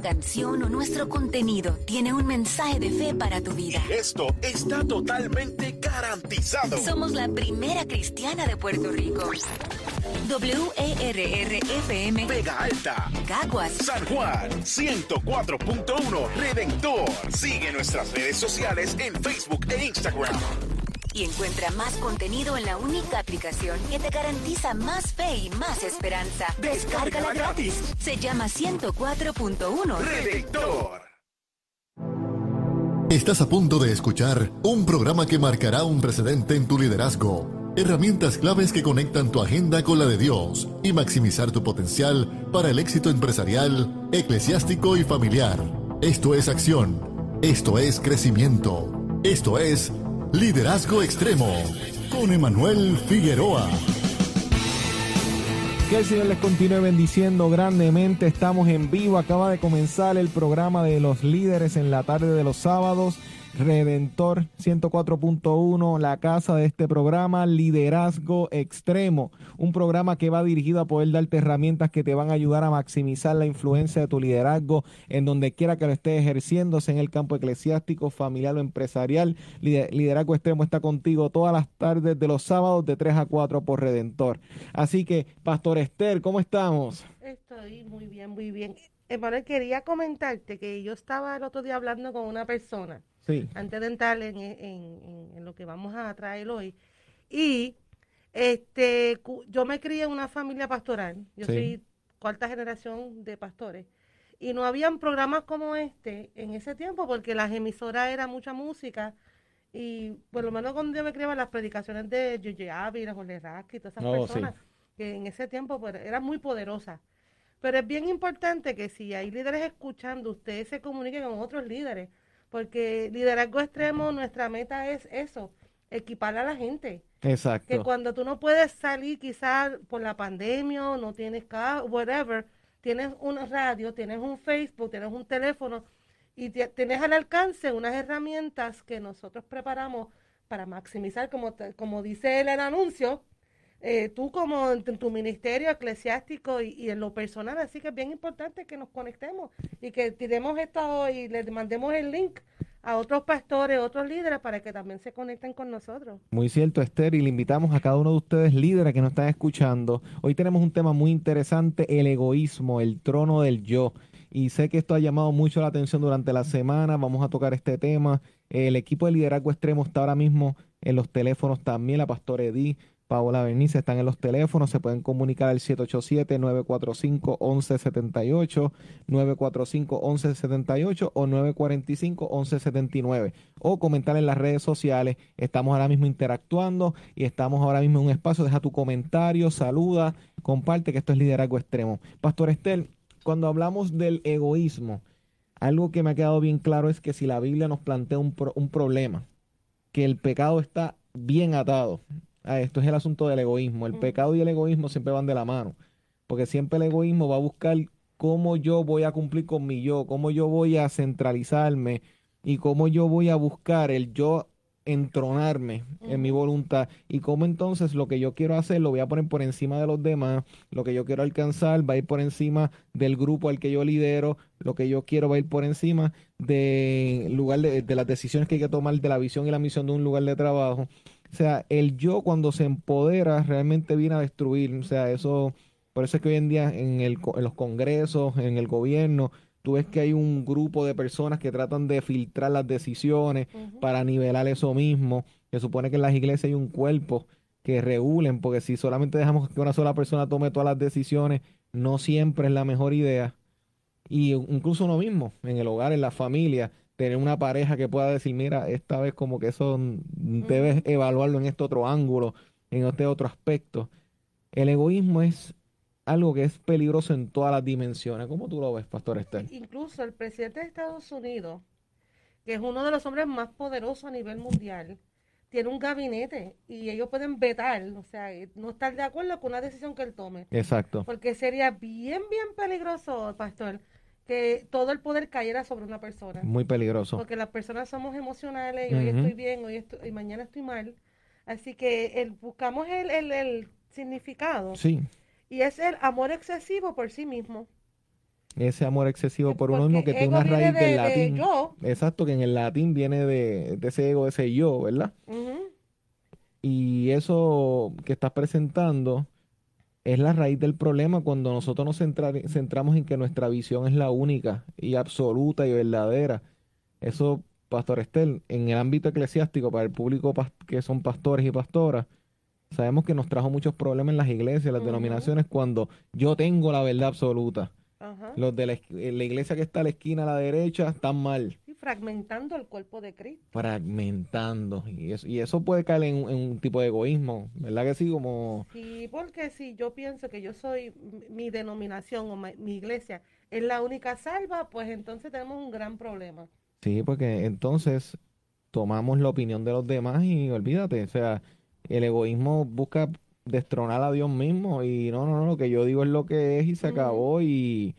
canción o nuestro contenido tiene un mensaje de fe para tu vida. Esto está totalmente garantizado. Somos la primera cristiana de Puerto Rico. WERR-FM. Vega Alta. Caguas. San Juan. 104.1. Redentor. Sigue nuestras redes sociales en Facebook e Instagram. Y encuentra más contenido en la única aplicación que te garantiza más fe y más esperanza. Descárgala gratis. Se llama 104.1 Redentor. Estás a punto de escuchar un programa que marcará un precedente en tu liderazgo. Herramientas claves que conectan tu agenda con la de Dios y maximizar tu potencial para el éxito empresarial, eclesiástico y familiar. Esto es acción. Esto es crecimiento. Esto es Liderazgo Extremo con Emanuel Figueroa. Que el Señor les continúe bendiciendo grandemente. Estamos en vivo. Acaba de comenzar el programa de los líderes en la tarde de los sábados. Redentor 104.1, la casa de este programa, Liderazgo Extremo, un programa que va dirigido a poder darte herramientas que te van a ayudar a maximizar la influencia de tu liderazgo en donde quiera que lo estés ejerciendo, sea en el campo eclesiástico, familiar o empresarial. Liderazgo Extremo está contigo todas las tardes de los sábados de 3 a 4 por Redentor. Así que, Pastor Esther, ¿cómo estamos? Estoy muy bien, muy bien. Emanuel, quería comentarte que yo estaba el otro día hablando con una persona antes de entrar en, lo que vamos a traer hoy. Y este, yo me crié en una familia pastoral. Yo soy cuarta generación de pastores. Y no habían programas como este en ese tiempo porque las emisoras era mucha música. Y por lo menos cuando yo me criaba las predicaciones de J.J. Ávila, Jorge Rasky y todas esas oh, personas, que en ese tiempo pues, eran muy poderosas. Pero es bien importante que si hay líderes escuchando, ustedes se comuniquen con otros líderes porque liderazgo extremo, nuestra meta es eso, equipar a la gente. Exacto. Que cuando tú no puedes salir quizás por la pandemia o no tienes carro, whatever, tienes un radio, tienes un Facebook, tienes un teléfono y tienes al alcance unas herramientas que nosotros preparamos para maximizar, como, como dice el anuncio, eh, tú como en tu ministerio eclesiástico y, en lo personal, así que es bien importante que nos conectemos y que tiremos esto y le mandemos el link a otros pastores, otros líderes para que también se conecten con nosotros. Muy cierto, Esther, y le invitamos a cada uno de ustedes líderes que nos están escuchando. Hoy tenemos un tema muy interesante, el egoísmo, el trono del yo. Y sé que esto ha llamado mucho la atención durante la semana, vamos a tocar este tema. El equipo de liderazgo extremo está ahora mismo en los teléfonos también, la pastora Edith Paola Bernice están en los teléfonos, se pueden comunicar al 787-945-1178, 945-1178 o 945-1179 o comentar en las redes sociales. Estamos ahora mismo interactuando y estamos ahora mismo en un espacio. Deja tu comentario, saluda, comparte que esto es liderazgo extremo. Pastor Estel, cuando hablamos del egoísmo, algo que me ha quedado bien claro es que si la Biblia nos plantea un, un problema, que el pecado está bien atado Ah, esto es el asunto del egoísmo. El pecado y el egoísmo siempre van de la mano. Porque siempre el egoísmo va a buscar cómo yo voy a cumplir con mi yo, cómo yo voy a centralizarme y cómo yo voy a buscar el yo entronarme en mi voluntad y cómo entonces lo que yo quiero hacer lo voy a poner por encima de los demás, lo que yo quiero alcanzar va a ir por encima del grupo al que yo lidero, lo que yo quiero va a ir por encima de lugar de, de las decisiones que hay que tomar de la visión y la misión de un lugar de trabajo o sea, el yo cuando se empodera realmente viene a destruir. O sea, eso, por eso es que hoy en día en, el, en los congresos, en el gobierno, tú ves que hay un grupo de personas que tratan de filtrar las decisiones para nivelar eso mismo. Se supone que en las iglesias hay un cuerpo que regulen, porque si solamente dejamos que una sola persona tome todas las decisiones, no siempre es la mejor idea. Y incluso uno mismo, en el hogar, en la familia, tener una pareja que pueda decir, mira, esta vez como que eso debes evaluarlo en este otro ángulo, en este otro aspecto. El egoísmo es algo que es peligroso en todas las dimensiones. ¿Cómo tú lo ves, Pastor Esther? Incluso el presidente de Estados Unidos, que es uno de los hombres más poderosos a nivel mundial, tiene un gabinete y ellos pueden vetar, o sea, no estar de acuerdo con una decisión que él tome. Exacto. Porque sería bien, bien peligroso, Pastor, que todo el poder cayera sobre una persona. Muy peligroso. Porque las personas somos emocionales y hoy estoy bien, hoy estoy, y mañana estoy mal. Así que el, buscamos el, el, significado. Sí. Y es el amor excesivo por sí mismo. ese amor excesivo por uno mismo que tiene una raíz del latín. Exacto, que en el latín viene de, ese ego, ese yo, ¿verdad? Y eso que estás presentando es la raíz del problema cuando nosotros nos centramos en que nuestra visión es la única y absoluta y verdadera. Eso, Pastor Estel, en el ámbito eclesiástico, para el público que son pastores y pastoras, sabemos que nos trajo muchos problemas en las iglesias, las denominaciones, cuando yo tengo la verdad absoluta. Los de eh, la, iglesia que está a la esquina a la derecha están mal. Fragmentando el cuerpo de Cristo. Fragmentando. Y eso, y eso puede caer en, un tipo de egoísmo, ¿verdad que sí? Como... Sí, porque si yo pienso que yo soy mi denominación o mi iglesia es la única salva, pues entonces tenemos un gran problema. Sí, porque entonces tomamos la opinión de los demás y olvídate, o sea, el egoísmo busca destronar a Dios mismo y no, no, no, lo que yo digo es lo que es y se acabó y,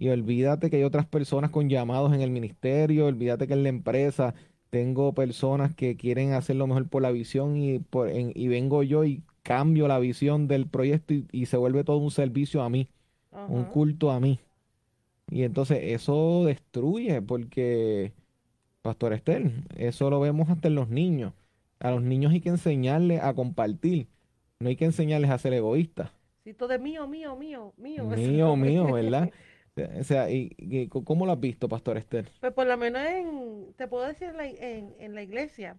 y olvídate que hay otras personas con llamados en el ministerio, olvídate que en la empresa tengo personas que quieren hacer lo mejor por la visión y, por, y vengo yo y cambio la visión del proyecto y, se vuelve todo un servicio a mí, un culto a mí. Y entonces eso destruye porque, Pastor Estel, eso lo vemos hasta en los niños. A los niños hay que enseñarles a compartir no hay que enseñarles a ser egoístas. Sí, todo es mío, mío, mío, mío. Mío, mío, ¿verdad? O sea, y, ¿cómo lo has visto, Pastor Esther? Pues por lo menos en, te puedo decir, en, en, la iglesia,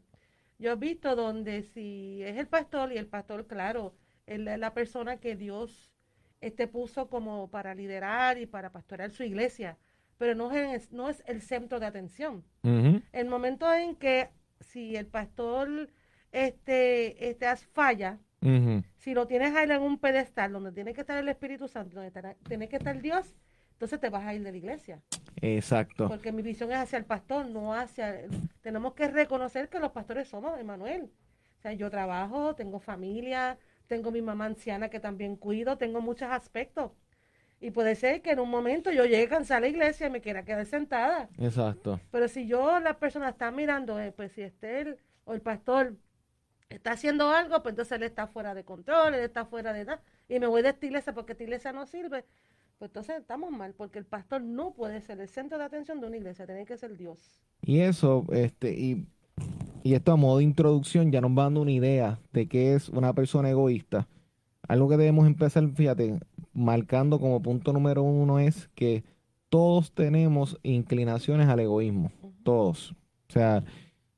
yo he visto donde si es el pastor y el pastor, claro, es la, persona que Dios este, puso como para liderar y para pastorear su iglesia, pero no es, no es el centro de atención. El momento en que si el pastor este, este falla, si lo tienes ahí en un pedestal donde tiene que estar el Espíritu Santo, donde tiene que estar Dios, entonces te vas a ir de la iglesia. Exacto. Porque mi visión es hacia el pastor, no hacia... Tenemos que reconocer que los pastores somos, Emanuel. O sea, yo trabajo, tengo familia, tengo mi mamá anciana que también cuido, tengo muchos aspectos. Y puede ser que en un momento yo llegue a cansar a la iglesia y me quiera quedar sentada. Exacto. Pero si yo, la persona está mirando, eh, pues si esté o el pastor está haciendo algo, pues entonces él está fuera de control, él está fuera de nada, y me voy de esta iglesia porque esta iglesia no sirve, pues entonces estamos mal, porque el pastor no puede ser el centro de atención de una iglesia, tiene que ser Dios. Y eso, este, y, y esto a modo de introducción ya nos va dando una idea de qué es una persona egoísta. Algo que debemos empezar, fíjate, marcando como punto número uno es que todos tenemos inclinaciones al egoísmo, todos. O sea,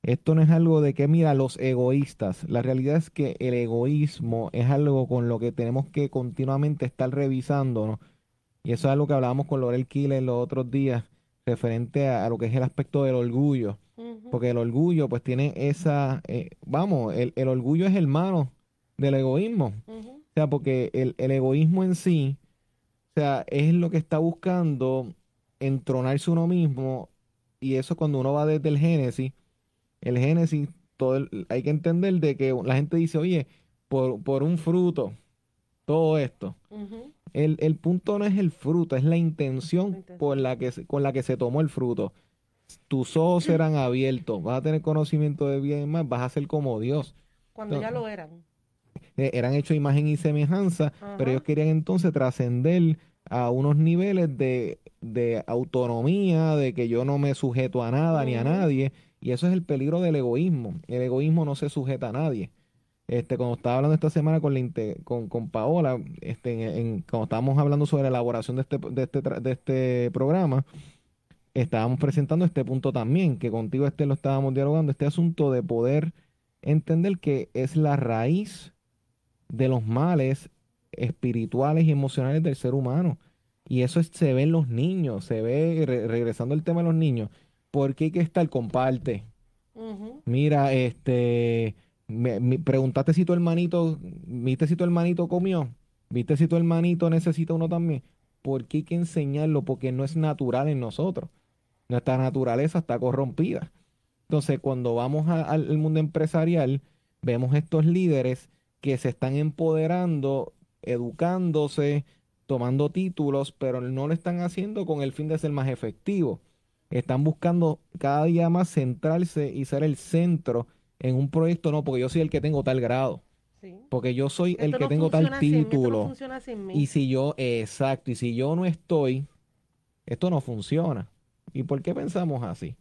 esto no es algo de que, mira, los egoístas. La realidad es que el egoísmo es algo con lo que tenemos que continuamente estar revisando, ¿no? Y eso es algo que hablábamos con Lorel Killer los otros días, referente a, lo que es el aspecto del orgullo. Porque el orgullo, pues, tiene esa. Eh, vamos, el, orgullo es hermano del egoísmo. O sea, porque el, el egoísmo en sí, o sea, es lo que está buscando entronarse uno mismo. Y eso cuando uno va desde el Génesis el Génesis, todo hay que entender de que la gente dice, oye, por, por un fruto, todo esto. El, el, punto no es el fruto, es la intención, por la que, con la que se tomó el fruto. Tus ojos serán abiertos, vas a tener conocimiento de bien y más, vas a ser como Dios. Cuando ya lo eran. Eh, eran hechos imagen y semejanza, pero ellos querían entonces trascender a unos niveles de, de, autonomía, de que yo no me sujeto a nada ni a nadie, y eso es el peligro del egoísmo. El egoísmo no se sujeta a nadie. Este, cuando estaba hablando esta semana con, la, con, con, Paola, este, en, cuando estábamos hablando sobre la elaboración de este, de este, de este programa, estábamos presentando este punto también, que contigo este lo estábamos dialogando, este asunto de poder entender que es la raíz de los males espirituales y emocionales del ser humano. Y eso se ve en los niños, se ve, regresando al tema de los niños, ¿por qué hay que estar? Comparte. Mira, este, me, preguntaste si tu hermanito, viste si tu hermanito comió, viste si tu hermanito necesita uno también. ¿Por qué hay que enseñarlo? Porque no es natural en nosotros. Nuestra naturaleza está corrompida. Entonces, cuando vamos al mundo empresarial, vemos estos líderes que se están empoderando, educándose, tomando títulos, pero no lo están haciendo con el fin de ser más efectivos están buscando cada día más centrarse y ser el centro en un proyecto, no, porque yo soy el que tengo tal grado. Porque yo soy el que tengo tal título. y si yo, exacto, y si yo no estoy, esto no funciona. ¿Y por qué pensamos así?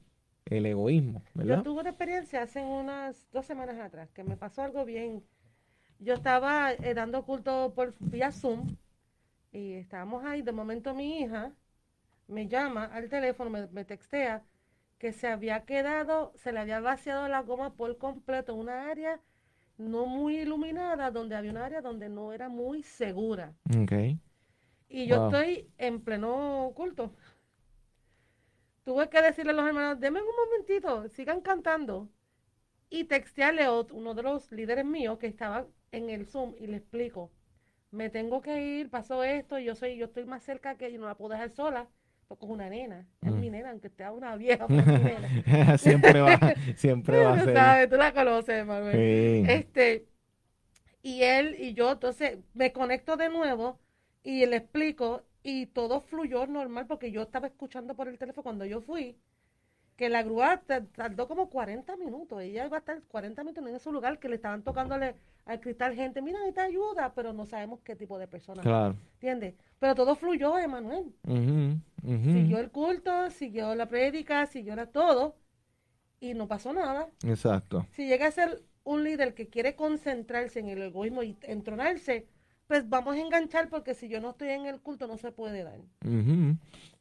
El egoísmo, ¿verdad? Yo tuve una experiencia hace unas dos semanas atrás que me pasó algo bien. Yo estaba eh, dando culto por vía Zoom y estábamos ahí. De momento mi hija me llama al teléfono, me, me textea que se había quedado, se le había vaciado la goma por completo una área no muy iluminada, donde había un área donde no era muy segura. Okay. Y yo estoy en pleno culto. Tuve que decirle a los hermanos, denme un momentito, sigan cantando. Y textearle a uno de los líderes míos que estaba en el Zoom y le explico, me tengo que ir, pasó esto, yo soy, yo estoy más cerca que yo no la puedo dejar sola porque es una nena, es mi mm. nena, aunque esté una vieja, pues mi nena. siempre va, siempre va a ser. Sabes, tú la conoces, Manuel. Este, y él y yo, entonces, me conecto de nuevo y le explico y todo fluyó normal porque yo estaba escuchando por el teléfono cuando yo fui que la grúa tardó como 40 minutos. Ella iba a estar 40 minutos en ese lugar que le estaban tocándole al cristal gente, mira, necesita ayuda, pero no sabemos qué tipo de persona. Claro. ¿Entiendes? Pero todo fluyó, Emanuel. Siguió el culto, siguió la prédica, siguió la, todo y no pasó nada. Exacto. Si llega a ser un líder que quiere concentrarse en el egoísmo y entronarse, pues vamos a enganchar porque si yo no estoy en el culto no se puede dar.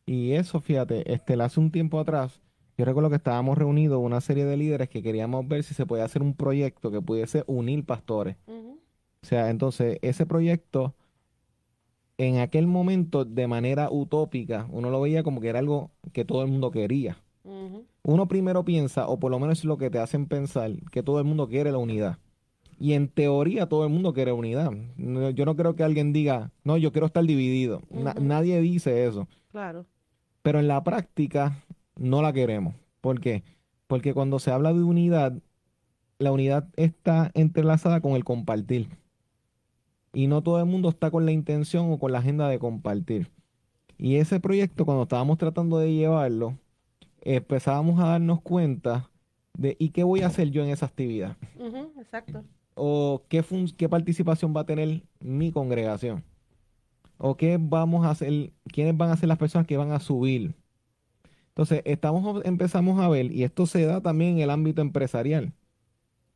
Y eso, fíjate, este, hace un tiempo atrás, yo recuerdo que estábamos reunidos una serie de líderes que queríamos ver si se podía hacer un proyecto que pudiese unir pastores. O sea, entonces ese proyecto en aquel momento de manera utópica, uno lo veía como que era algo que todo el mundo quería. Uno primero piensa, o por lo menos es lo que te hacen pensar, que todo el mundo quiere la unidad. Y en teoría todo el mundo quiere unidad. Yo no creo que alguien diga, no, yo quiero estar dividido. nadie dice eso. Claro. Pero en la práctica no la queremos. ¿Por qué? Porque cuando se habla de unidad, la unidad está entrelazada con el compartir. Y no todo el mundo está con la intención o con la agenda de compartir. Y ese proyecto, cuando estábamos tratando de llevarlo, empezábamos a darnos cuenta de ¿y qué voy a hacer yo en esa actividad? exacto. O qué, qué participación va a tener mi congregación. O qué vamos a hacer, quiénes van a ser las personas que van a subir. Entonces, estamos, empezamos a ver, y esto se da también en el ámbito empresarial.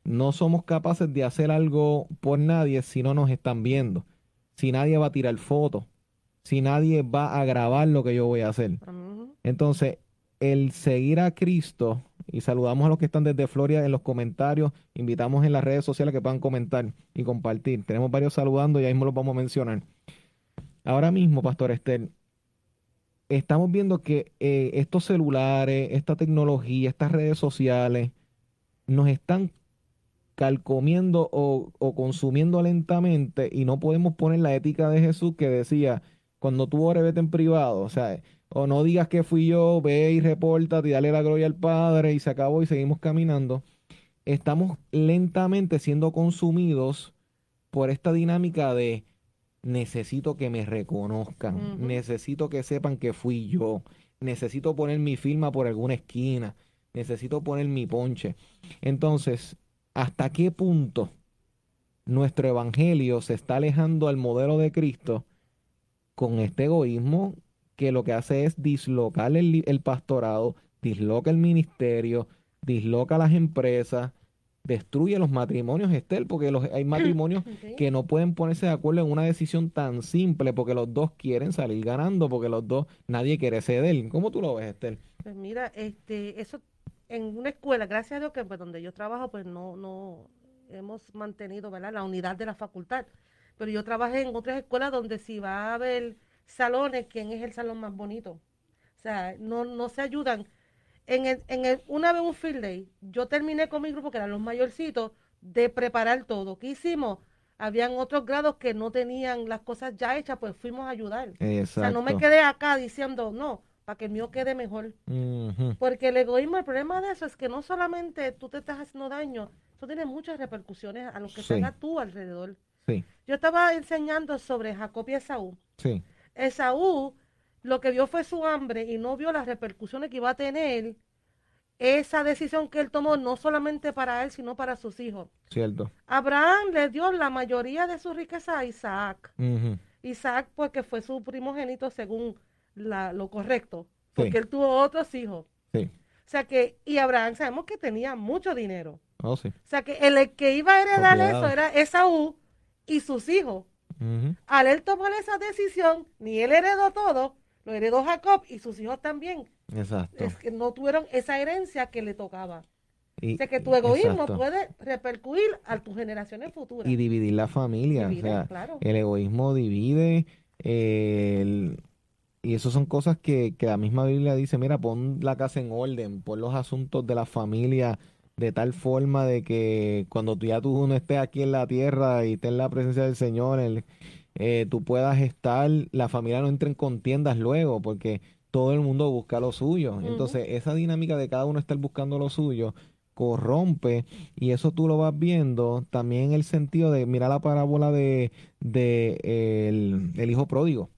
No somos capaces de hacer algo por nadie si no nos están viendo. Si nadie va a tirar fotos. Si nadie va a grabar lo que yo voy a hacer. Entonces, el seguir a Cristo, y saludamos a los que están desde Florida en los comentarios, invitamos en las redes sociales que puedan comentar y compartir. Tenemos varios saludando y ahí mismo los vamos a mencionar. Ahora mismo, Pastor Estel, estamos viendo que eh, estos celulares, esta tecnología, estas redes sociales, nos están calcomiendo o, consumiendo lentamente y no podemos poner la ética de Jesús que decía, cuando tú ores, vete en privado, o sea, o no digas que fui yo, ve y reporta, y dale la gloria al Padre y se acabó y seguimos caminando. Estamos lentamente siendo consumidos por esta dinámica de necesito que me reconozcan, necesito que sepan que fui yo, necesito poner mi firma por alguna esquina, necesito poner mi ponche. Entonces, ¿hasta qué punto nuestro evangelio se está alejando al modelo de Cristo con este egoísmo que lo que hace es dislocar el, el pastorado, disloca el ministerio, disloca las empresas, destruye los matrimonios, Estel, porque los, hay matrimonios que no pueden ponerse de acuerdo en una decisión tan simple porque los dos quieren salir ganando, porque los dos, nadie quiere ceder. ¿Cómo tú lo ves, Estel? Pues mira, este, eso en una escuela, gracias a Dios que pues, donde yo trabajo, pues no, no hemos mantenido ¿verdad? la unidad de la facultad. Pero yo trabajé en otras escuelas donde si va a haber salones, ¿quién es el salón más bonito? O sea, no, no se ayudan en el, en el, una vez un field day, yo terminé con mi grupo, que eran los mayorcitos, de preparar todo. ¿Qué hicimos? Habían otros grados que no tenían las cosas ya hechas, pues fuimos a ayudar. O sea, no me quedé acá diciendo, no, para que el mío quede mejor. Porque el egoísmo, el problema de eso es que no solamente tú te estás haciendo daño, eso tiene muchas repercusiones a los que sí. tú alrededor. Yo estaba enseñando sobre Jacob y Esaú. Sí. Esaú lo que vio fue su hambre y no vio las repercusiones que iba a tener esa decisión que él tomó, no solamente para él, sino para sus hijos. Cierto. Abraham le dio la mayoría de su riqueza a Isaac. Isaac, porque fue su primogénito según lo correcto, porque él tuvo otros hijos. Sí. O sea que, y Abraham sabemos que tenía mucho dinero. Oh, sí. O sea que el que iba a heredar eso era Esaú y sus hijos. Al él tomar esa decisión, ni él heredó todo, lo heredó Jacob y sus hijos también. Exacto. Es que no tuvieron esa herencia que le tocaba. Y, o sea que tu egoísmo puede repercutir a tus generaciones futuras. Y dividir la familia. o sea, El egoísmo divide. y eso son cosas que, que la misma Biblia dice, mira, pon la casa en orden, pon los asuntos de la familia de tal forma de que cuando tú ya tú no estés aquí en la tierra y estés en la presencia del Señor, eh, tú puedas estar, la familia no entre en contiendas luego, porque todo el mundo busca lo suyo. Entonces, esa dinámica de cada uno estar buscando lo suyo corrompe y eso tú lo vas viendo también en el sentido de mira la parábola de, de el hijo pródigo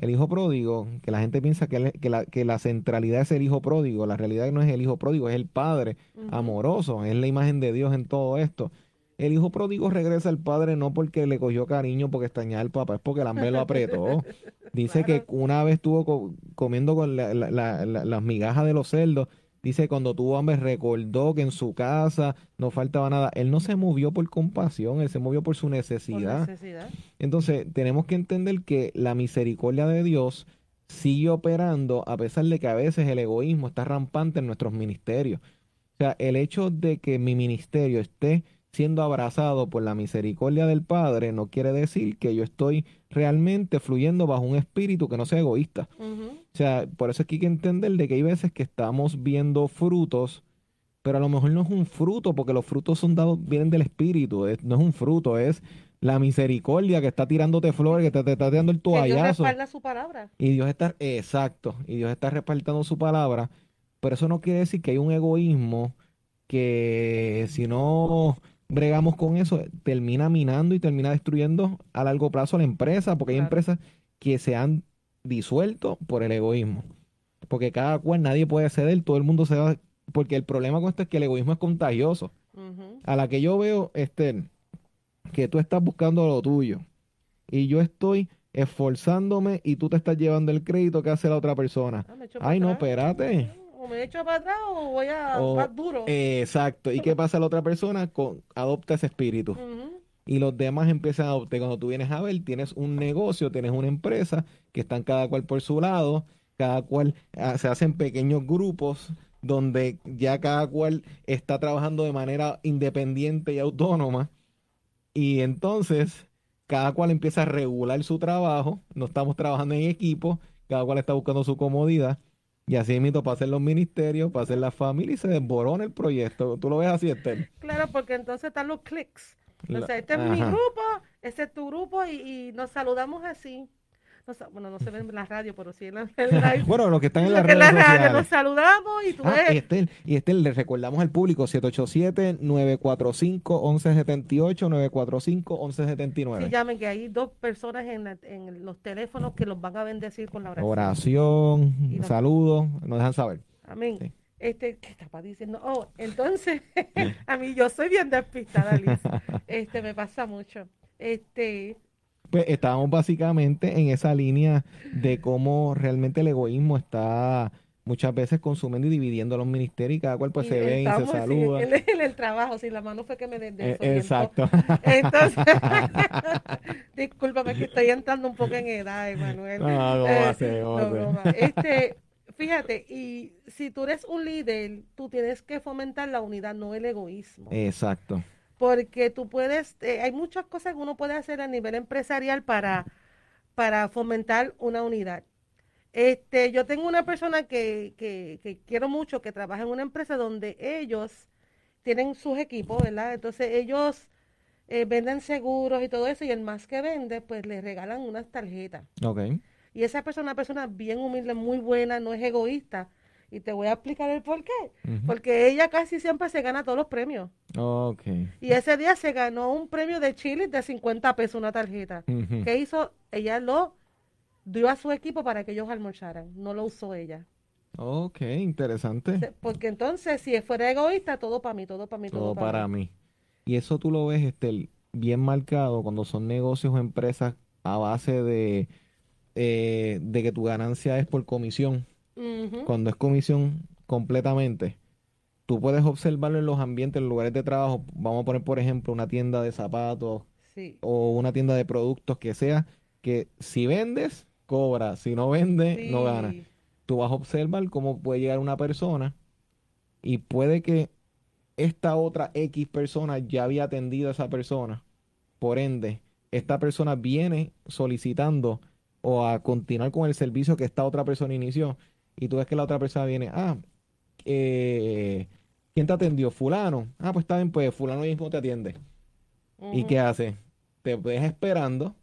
el hijo pródigo, que la gente piensa que, la, que, la, centralidad es el hijo pródigo, la realidad no es el hijo pródigo, es el padre amoroso, es la imagen de Dios en todo esto. El hijo pródigo regresa al padre no porque le cogió cariño, porque extrañaba al papá, es porque el hambre lo apretó. Dice que una vez estuvo comiendo con las migajas de los cerdos Dice, cuando tuvo hambre recordó que en su casa no faltaba nada. Él no se movió por compasión, él se movió por su necesidad. Entonces, tenemos que entender que la misericordia de Dios sigue operando a pesar de que a veces el egoísmo está rampante en nuestros ministerios. O sea, el hecho de que mi ministerio esté siendo abrazado por la misericordia del Padre no quiere decir que yo estoy realmente fluyendo bajo un espíritu que no sea egoísta. O sea, por eso es que hay que entender de que hay veces que estamos viendo frutos, pero a lo mejor no es un fruto, porque los frutos son dados, vienen del espíritu, no es un fruto, es la misericordia que está tirándote flores, que te, está tirando el toallazo. Y Dios su palabra. Y Dios está, exacto, y Dios está respaldando su palabra, pero eso no quiere decir que hay un egoísmo que si no bregamos con eso, termina minando y termina destruyendo a largo plazo la empresa, porque hay empresas que se han disuelto por el egoísmo. Porque cada cual, nadie puede ceder, todo el mundo se va. Porque el problema con esto es que el egoísmo es contagioso. A la que yo veo, este, que tú estás buscando lo tuyo y yo estoy esforzándome y tú te estás llevando el crédito que hace la otra persona. Ah, Ay, no, espérate o me echo para atrás o voy a más duro. exacto. ¿Y qué pasa la otra persona? Con, adopta ese espíritu. Y los demás empiezan a adoptar. Cuando tú vienes a ver, tienes un negocio, tienes una empresa que están cada cual por su lado, cada cual ah, se hacen pequeños grupos donde ya cada cual está trabajando de manera independiente y autónoma. Y entonces cada cual empieza a regular su trabajo, no estamos trabajando en equipo, cada cual está buscando su comodidad y así invito para hacer los ministerios, para hacer la familia y se desborona el proyecto. ¿Tú lo ves así, Esther? Claro, porque entonces están los clics. O sea, este es mi grupo, este es tu grupo y nos saludamos así bueno, no se ven en la radio, pero sí en la, Bueno, los que están en la, radio. Nos saludamos y tú ah, ves. Y Estel, le recordamos al público 787-945-1178, 945-1179. Sí, llamen que hay dos personas en, en, los teléfonos que los van a bendecir con la oración. Oración, saludos, nos dejan saber. Amén. Este, ¿qué estaba diciendo? Oh, entonces, a mí yo soy bien despistada, Liz. Este, me pasa mucho. Este, pues estábamos básicamente en esa línea de cómo realmente el egoísmo está muchas veces consumiendo y dividiendo los ministerios y cada cual pues se ve y se saluda. En, el trabajo, si la mano fue que me eh, Exacto. Entonces, discúlpame que estoy entrando un poco en edad, Emanuel. No, no, eh, no, Este, fíjate, y si tú eres un líder, tú tienes que fomentar la unidad, no el egoísmo. Exacto porque tú puedes, eh, hay muchas cosas que uno puede hacer a nivel empresarial para, para fomentar una unidad. Este, yo tengo una persona que, que, quiero mucho que trabaja en una empresa donde ellos tienen sus equipos, ¿verdad? Entonces ellos eh, venden seguros y todo eso y el más que vende, pues le regalan unas tarjetas. Okay. Y esa persona, una persona bien humilde, muy buena, no es egoísta. Y te voy a explicar el por qué. Porque ella casi siempre se gana todos los premios. Okay. Y ese día se ganó un premio de Chile de 50 pesos, una tarjeta. ¿Qué hizo? Ella lo dio a su equipo para que ellos almorzaran. No lo usó ella. Ok, interesante. Porque entonces, si fuera egoísta, todo para mí, todo para mí, todo, para, mí. Y eso tú lo ves este, bien marcado cuando son negocios o empresas a base de eh, de que tu ganancia es por comisión, cuando es comisión completamente, tú puedes observarlo en los ambientes, en los lugares de trabajo. Vamos a poner, por ejemplo, una tienda de zapatos o una tienda de productos que sea que si vendes, cobra, si no vendes, no gana. Tú vas a observar cómo puede llegar una persona y puede que esta otra X persona ya había atendido a esa persona. Por ende, esta persona viene solicitando o a continuar con el servicio que esta otra persona inició. Y tú ves que la otra persona viene, ah, eh, ¿quién te atendió? Fulano. Ah, pues está bien, pues fulano mismo te atiende. ¿Y qué hace? Te ves esperando,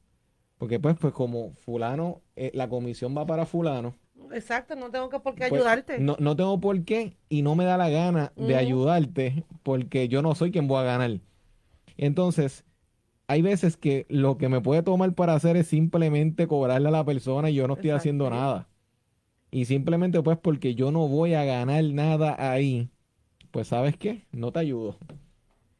porque pues, pues como fulano, eh, la comisión va para fulano. Exacto, no tengo que por qué pues, ayudarte. No, no tengo por qué y no me da la gana de ayudarte porque yo no soy quien voy a ganar. Entonces, hay veces que lo que me puede tomar para hacer es simplemente cobrarle a la persona y yo no estoy haciendo nada. Y simplemente pues porque yo no voy a ganar nada ahí, pues sabes qué, no te ayudo.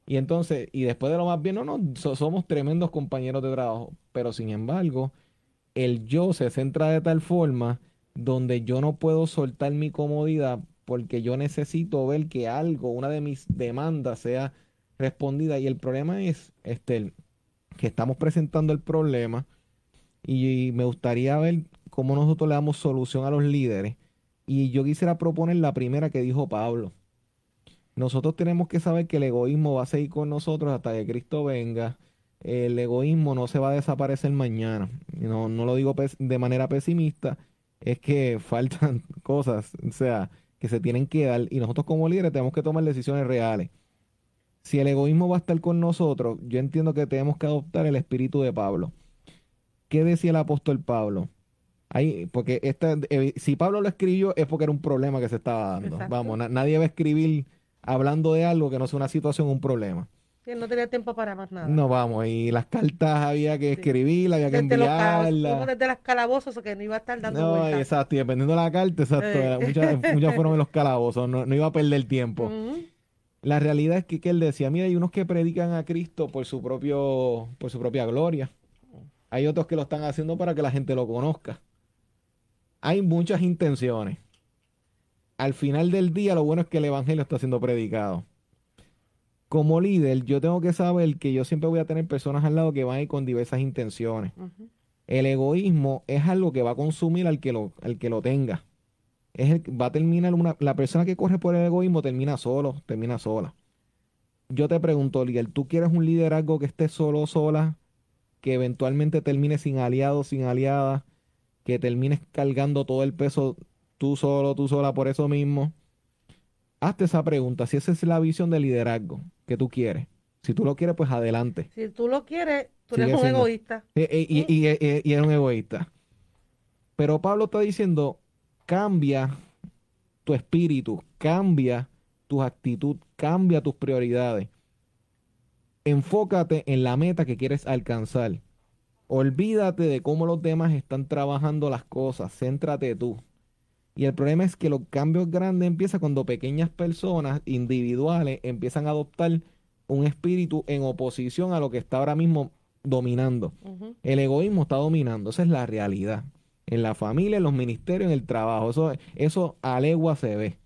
Y entonces, y después de lo más bien, no, no, somos tremendos compañeros de trabajo, pero sin embargo, el yo se centra de tal forma donde yo no puedo soltar mi comodidad porque yo necesito ver que algo, una de mis demandas sea respondida. Y el problema es, este, que estamos presentando el problema y me gustaría ver cómo nosotros le damos solución a los líderes. Y yo quisiera proponer la primera que dijo Pablo. Nosotros tenemos que saber que el egoísmo va a seguir con nosotros hasta que Cristo venga. El egoísmo no se va a desaparecer mañana. No, no lo digo de manera pesimista, es que faltan cosas, o sea, que se tienen que dar y nosotros como líderes tenemos que tomar decisiones reales si el egoísmo va a estar con nosotros, yo entiendo que tenemos que adoptar el espíritu de Pablo. ¿Qué decía el apóstol Pablo? Ahí, porque esta, eh, si Pablo lo escribió es porque era un problema que se estaba dando. Vamos, nadie va a escribir hablando de algo que no sea una situación, un problema. Que no tenía tiempo para más nada. No, vamos, y las cartas había que escribirlas, había que enviarlas. desde las calabozos, que no iba a estar dando No, exacto, y dependiendo de la carta, exacto. Eh. Muchas, fueron en los calabozos, no, iba a perder tiempo. La realidad es que, él decía, mira, hay unos que predican a Cristo por su propio, por su propia gloria. Hay otros que lo están haciendo para que la gente lo conozca. Hay muchas intenciones. Al final del día, lo bueno es que el evangelio está siendo predicado. Como líder, yo tengo que saber que yo siempre voy a tener personas al lado que van a ir con diversas intenciones. El egoísmo es algo que va a consumir al que lo, al que lo tenga es el, va a terminar una, la persona que corre por el egoísmo termina solo, termina sola. Yo te pregunto, Liel, ¿tú quieres un liderazgo que esté solo, sola, que eventualmente termine sin aliados, sin aliadas, que termines cargando todo el peso tú solo, tú sola por eso mismo? Hazte esa pregunta, si esa es la visión de liderazgo que tú quieres. Si tú lo quieres, pues adelante. Si tú lo quieres, tú eres un egoísta. Eh, eh, y, y, y, y, eres un egoísta. Pero Pablo está diciendo, cambia tu espíritu, cambia tu actitud, cambia tus prioridades. Enfócate en la meta que quieres alcanzar. Olvídate de cómo los demás están trabajando las cosas, céntrate tú. Y el problema es que los cambios grandes empiezan cuando pequeñas personas individuales empiezan a adoptar un espíritu en oposición a lo que está ahora mismo dominando. El egoísmo está dominando, esa es la realidad en la familia, en los ministerios, en el trabajo. Eso, eso a legua se ve.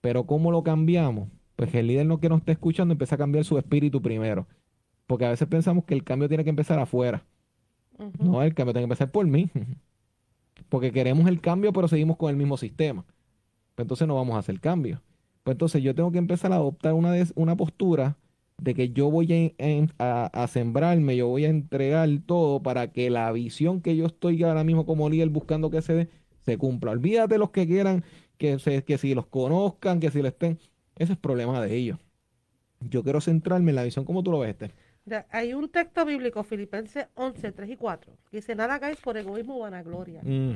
Pero ¿cómo lo cambiamos? Pues el líder no que nos esté escuchando empieza a cambiar su espíritu primero. Porque a veces pensamos que el cambio tiene que empezar afuera. No, el cambio tiene que empezar por mí. Porque queremos el cambio, pero seguimos con el mismo sistema. Pues entonces no vamos a hacer cambio. Pues entonces yo tengo que empezar a adoptar una, una postura de que yo voy a, sembrarme, yo voy a entregar todo para que la visión que yo estoy ahora mismo como líder buscando que se dé, se cumpla. Olvídate los que quieran que, se, que si los conozcan, que si le estén, ese es problema de ellos. Yo quiero centrarme en la visión como tú lo ves, este. Hay un texto bíblico, Filipenses 11, 3 y 4, que dice, nada hagáis por egoísmo o vanagloria, mm.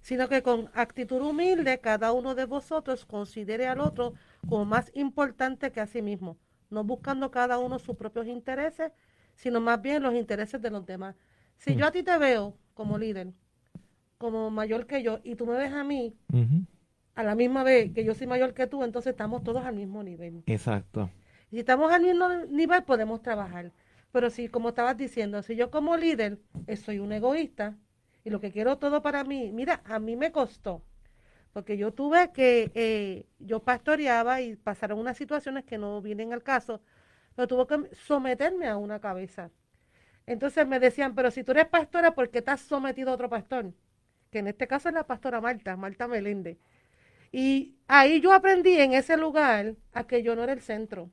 sino que con actitud humilde cada uno de vosotros considere al otro como más importante que a sí mismo no buscando cada uno sus propios intereses, sino más bien los intereses de los demás. Si yo a ti te veo como líder, como mayor que yo, y tú me ves a mí, a la misma vez que yo soy mayor que tú, entonces estamos todos al mismo nivel. Exacto. Si estamos al mismo nivel, podemos trabajar. Pero si, como estabas diciendo, si yo como líder eh, soy un egoísta y lo que quiero todo para mí, mira, a mí me costó, porque yo tuve que, eh, yo pastoreaba y pasaron unas situaciones que no vienen al caso, pero tuve que someterme a una cabeza. Entonces me decían, pero si tú eres pastora, ¿por qué estás sometido a otro pastor? Que en este caso es la pastora Marta, Marta Meléndez. Y ahí yo aprendí en ese lugar a que yo no era el centro,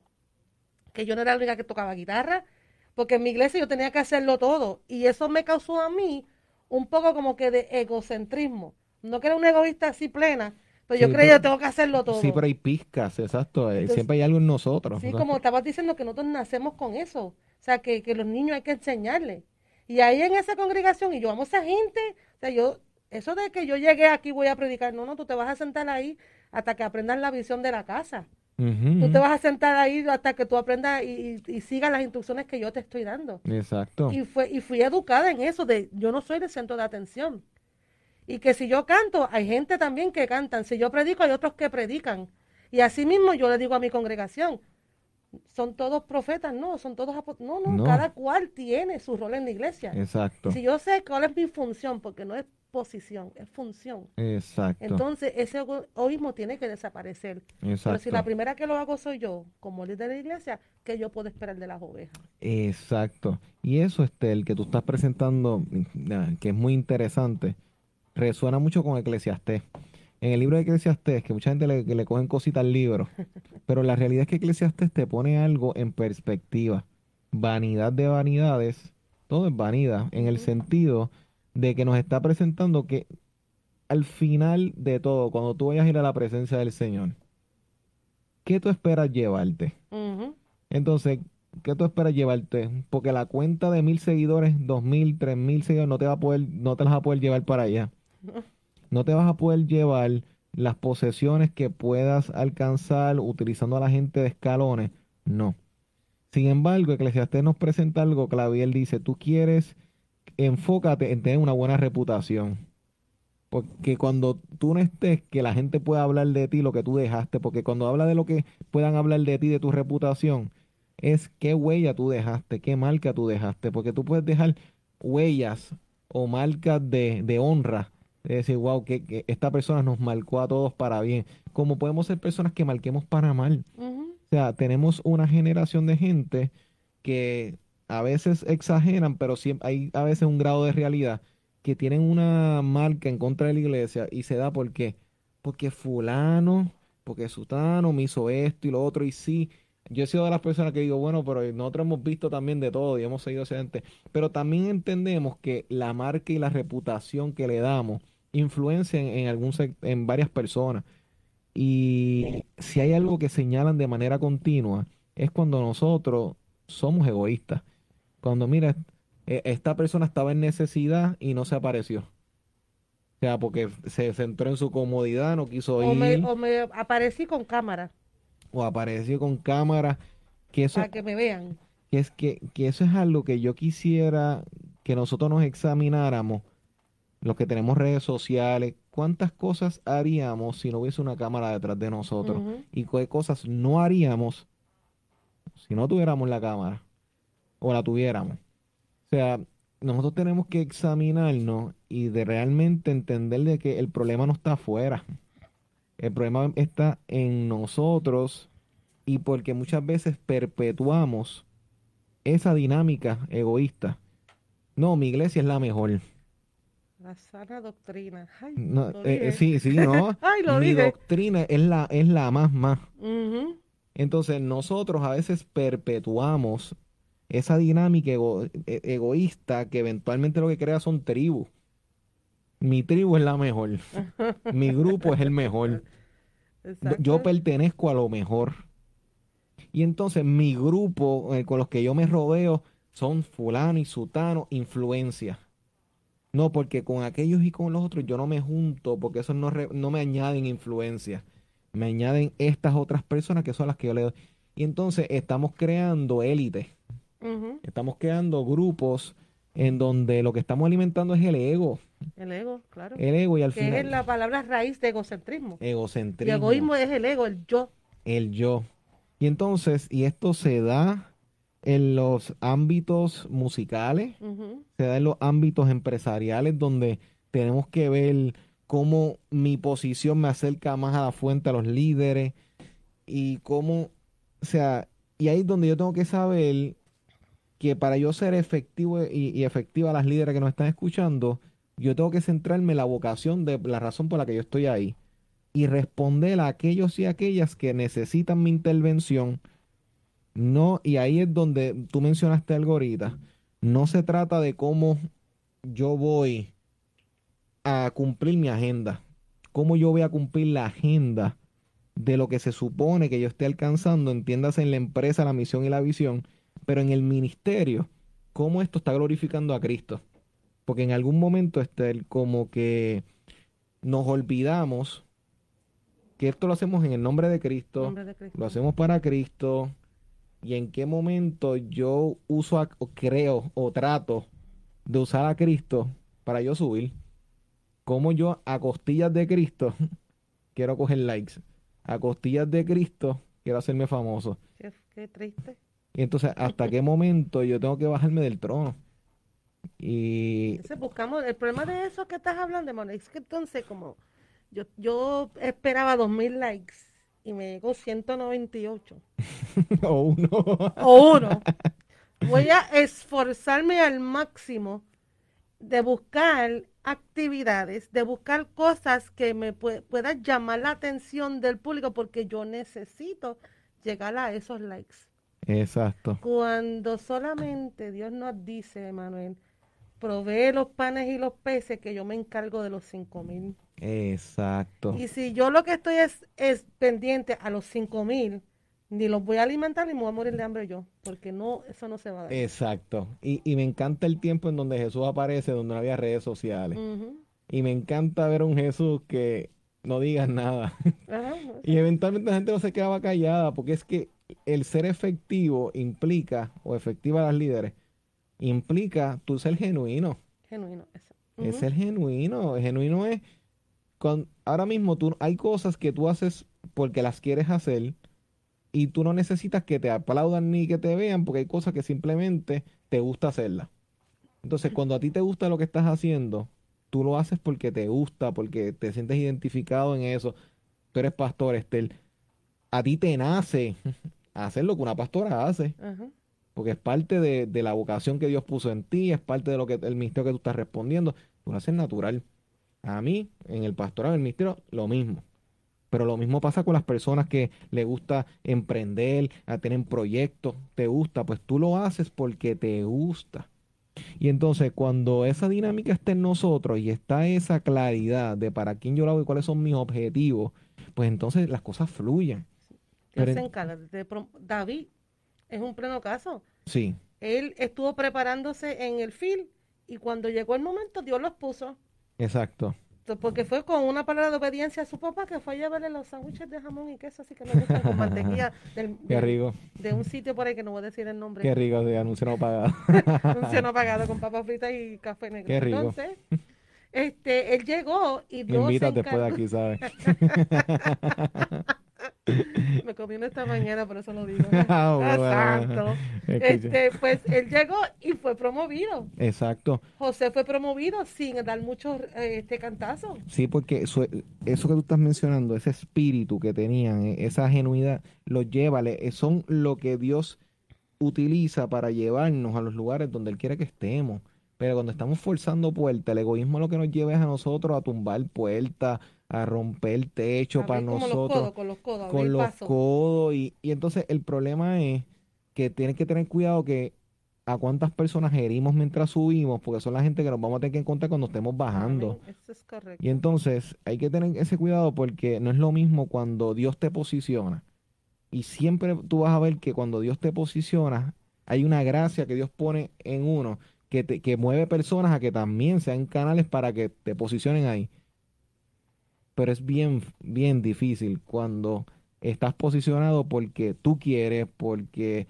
que yo no era la única que tocaba guitarra, porque en mi iglesia yo tenía que hacerlo todo. Y eso me causó a mí un poco como que de egocentrismo. No que era un egoísta así plena, pero yo creía que tengo que hacerlo todo. Sí, pero hay pizcas, exacto. Eh, siempre hay algo en nosotros. Sí, como estabas diciendo que nosotros nacemos con eso. O sea, que, que los niños hay que enseñarles. Y ahí en esa congregación, y yo amo a esa gente, o sea, yo eso de que yo llegué aquí voy a predicar, no, no, tú te vas a sentar ahí hasta que aprendas la visión de la casa. Tú te vas a sentar ahí hasta que tú aprendas y, sigas las instrucciones que yo te estoy dando. Exacto. Y, fue, y fui educada en eso, de yo no soy el centro de atención. Y que si yo canto, hay gente también que cantan. Si yo predico, hay otros que predican. Y así mismo yo le digo a mi congregación, son todos profetas, no, son todos no, no, no, cada cual tiene su rol en la iglesia. Exacto. Si yo sé cuál es mi función, porque no es posición, es función. Exacto. Entonces, ese egoísmo tiene que desaparecer. Exacto. Pero si la primera que lo hago soy yo, como líder de la iglesia, ¿qué yo puedo esperar de las ovejas? Exacto. Y eso, este, el que tú estás presentando, que es muy interesante, resuena mucho con Eclesiastés. En el libro de Eclesiastés, que mucha gente le, le cogen cositas al libro, pero la realidad es que Eclesiastés te pone algo en perspectiva. Vanidad de vanidades, todo es vanidad, en el sentido de que nos está presentando que al final de todo, cuando tú vayas a ir a la presencia del Señor, ¿qué tú esperas llevarte? Entonces, ¿qué tú esperas llevarte? Porque la cuenta de mil seguidores, dos mil, tres mil seguidores, no te va a poder, no te las vas a poder llevar para allá. No te vas a poder llevar las posesiones que puedas alcanzar utilizando a la gente de escalones. No. Sin embargo, Eclesiastés nos presenta algo clave él dice, tú quieres enfócate en tener una buena reputación. Porque cuando tú no estés, que la gente pueda hablar de ti lo que tú dejaste, porque cuando habla de lo que puedan hablar de ti, de tu reputación, es qué huella tú dejaste, qué marca tú dejaste, porque tú puedes dejar huellas o marcas de, de honra, de decir, wow, que, esta persona nos marcó a todos para bien, como podemos ser personas que marquemos para mal. O sea, tenemos una generación de gente que a veces exageran, pero siempre hay a veces un grado de realidad que tienen una marca en contra de la iglesia y se da porque porque fulano, porque sutano me hizo esto y lo otro y sí, yo he sido de las personas que digo, bueno, pero nosotros hemos visto también de todo y hemos seguido esa gente, pero también entendemos que la marca y la reputación que le damos influencian en algún en varias personas. Y si hay algo que señalan de manera continua es cuando nosotros somos egoístas cuando mira, e, esta persona estaba en necesidad y no se apareció. O sea, porque se centró en su comodidad, no quiso ir. o me aparecí con cámara. O apareció con cámara. Que eso, Para que me vean. Que, es que, que eso es algo que yo quisiera que nosotros nos examináramos, los que tenemos redes sociales, cuántas cosas haríamos si no hubiese una cámara detrás de nosotros y qué cosas no haríamos si no tuviéramos la cámara o la tuviéramos. O sea, nosotros tenemos que examinarnos y de realmente entender de que el problema no está afuera. El problema está en nosotros y porque muchas veces perpetuamos esa dinámica egoísta. No, mi iglesia es la mejor. La sana doctrina. Eh, sí, sí, no. mi doctrina es la, es la más más. Entonces nosotros a veces perpetuamos esa dinámica e, egoísta que eventualmente lo que crea son tribus. Mi tribu es la mejor. Mi grupo es el mejor. Yo pertenezco a lo mejor. Y entonces mi grupo eh, con los que yo me rodeo son fulano y sutano, influencia. No, porque con aquellos y con los otros yo no me junto, porque eso no, no me añaden influencia. Me añaden estas otras personas que son las que yo le doy. Y entonces estamos creando élites Estamos creando grupos en donde lo que estamos alimentando es el ego. El ego, claro. El ego y al final. es la palabra raíz de egocentrismo. Egocentrismo. El egoísmo es el ego, el yo. El yo. Y entonces, y esto se da en los ámbitos musicales, se da en los ámbitos empresariales donde tenemos que ver cómo mi posición me acerca más a la fuente, a los líderes y cómo, o sea, y ahí es donde yo tengo que saber que para yo ser efectivo y, efectiva a las líderes que nos están escuchando, yo tengo que centrarme en la vocación de la razón por la que yo estoy ahí y responder a aquellos y aquellas que necesitan mi intervención. No, y ahí es donde tú mencionaste algo ahorita. No se trata de cómo yo voy a cumplir mi agenda, cómo yo voy a cumplir la agenda de lo que se supone que yo esté alcanzando, entiéndase en la empresa, la misión y la visión, pero en el ministerio, cómo esto está glorificando a Cristo. Porque en algún momento, este, como que nos olvidamos que esto lo hacemos en el nombre de Cristo, lo hacemos para Cristo, y en qué momento yo uso o creo o trato de usar a Cristo para yo subir. Como yo a costillas de Cristo quiero coger likes. A costillas de Cristo quiero hacerme famoso. Qué, triste. Y entonces, ¿hasta qué momento yo tengo que bajarme del trono? Y... Entonces buscamos, el problema de eso que estás hablando, es que entonces como yo, yo esperaba dos mil likes y me llegó 198. o uno. o uno. Voy a esforzarme al máximo de buscar actividades, de buscar cosas que me puedan llamar la atención del público porque yo necesito llegar a esos likes. Exacto. Cuando solamente Dios nos dice, Manuel, provee los panes y los peces que yo me encargo de los cinco mil. Exacto. Y si yo lo que estoy es, es pendiente a los cinco mil, ni los voy a alimentar ni me voy a morir de hambre yo, porque no, eso no se va a dar. Exacto. Y, y me encanta el tiempo en donde Jesús aparece, donde no había redes sociales. Y me encanta ver a un Jesús que no diga nada. y eventualmente la gente no se quedaba callada, porque es que el ser efectivo implica, o efectiva a las líderes, implica tú ser genuino. Genuino, eso. Es ser genuino. genuino es, con, ahora mismo tú, hay cosas que tú haces porque las quieres hacer y tú no necesitas que te aplaudan ni que te vean porque hay cosas que simplemente te gusta hacerlas. Entonces, cuando a ti te gusta lo que estás haciendo, tú lo haces porque te gusta, porque te sientes identificado en eso. Tú eres pastor, Estel. A ti te nace hacer lo que una pastora hace. Porque es parte de, de, la vocación que Dios puso en ti, es parte de lo que el ministerio que tú estás respondiendo. Tú lo haces natural. A mí, en el pastorado, en el ministerio, lo mismo. Pero lo mismo pasa con las personas que le gusta emprender, a tener proyectos, te gusta, pues tú lo haces porque te gusta. Y entonces cuando esa dinámica está en nosotros y está esa claridad de para quién yo lo hago y cuáles son mis objetivos, pues entonces las cosas fluyen. David es un pleno caso. Sí. Él estuvo preparándose en el fil y cuando llegó el momento Dios los puso. Exacto porque fue con una palabra de obediencia a su papá que fue a llevarle los sándwiches de jamón y queso, así que me gustan con mantequilla del, de un sitio por ahí que no voy a decir el nombre. Qué rico, de anuncio no pagado. anuncio no pagado con papas fritas y café negro. Qué rico. Entonces, este, él llegó y Dios Me invitas después de aquí, ¿sabes? Me comí esta mañana, por eso lo digo. Ah, Exacto. Este, pues él llegó y fue promovido. Exacto. José fue promovido sin dar muchos este, cantazos. Sí, porque eso, eso que tú estás mencionando, ese espíritu que tenían, e, esa genuidad, lo lleva, eh, son lo que Dios utiliza para llevarnos a los lugares donde Él quiere que estemos. Pero cuando estamos forzando puertas, el egoísmo lo que nos lleva es a nosotros a tumbar puertas, a romper el techo para nosotros. con los codos, con los codos. Y, y entonces el problema es que tienes que tener cuidado que a cuántas personas herimos mientras subimos, porque son la gente que nos vamos a tener que encontrar cuando estemos bajando. Eso es correcto. Y entonces hay que tener ese cuidado porque no es lo mismo cuando Dios te posiciona. Y siempre tú vas a ver que cuando Dios te posiciona, hay una gracia que Dios pone en uno que, te, que mueve personas a que también sean canales para que te posicionen ahí. Pero es bien, bien difícil cuando estás posicionado porque tú quieres, porque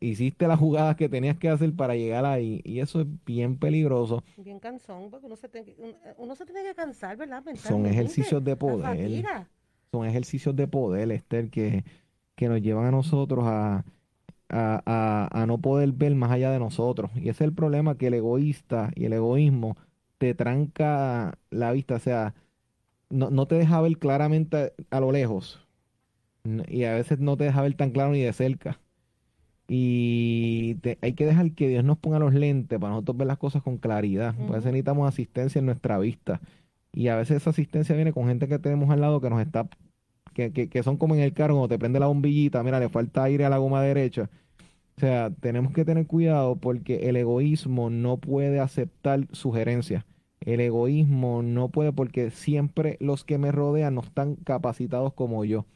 hiciste las jugadas que tenías que hacer para llegar ahí. Y eso es bien peligroso. Bien cansón, porque uno se, tiene, uno se tiene que cansar, ¿verdad? Son ejercicios de poder. Son ejercicios de poder, Esther, que, que nos llevan a nosotros a a, a, no poder ver más allá de nosotros. Y ese es el problema que el egoísta y el egoísmo te tranca la vista, o sea, no, no te deja ver claramente a, lo lejos. Y a veces no te deja ver tan claro ni de cerca. Y hay que dejar que Dios nos ponga los lentes para nosotros ver las cosas con claridad. Por eso necesitamos asistencia en nuestra vista. Y a veces esa asistencia viene con gente que tenemos al lado que nos está que, que, son como en el carro, cuando te prende la bombillita, mira, le falta aire a la goma derecha. O sea, tenemos que tener cuidado porque el egoísmo no puede aceptar sugerencias. El egoísmo no puede porque siempre los que me rodean no están capacitados como yo.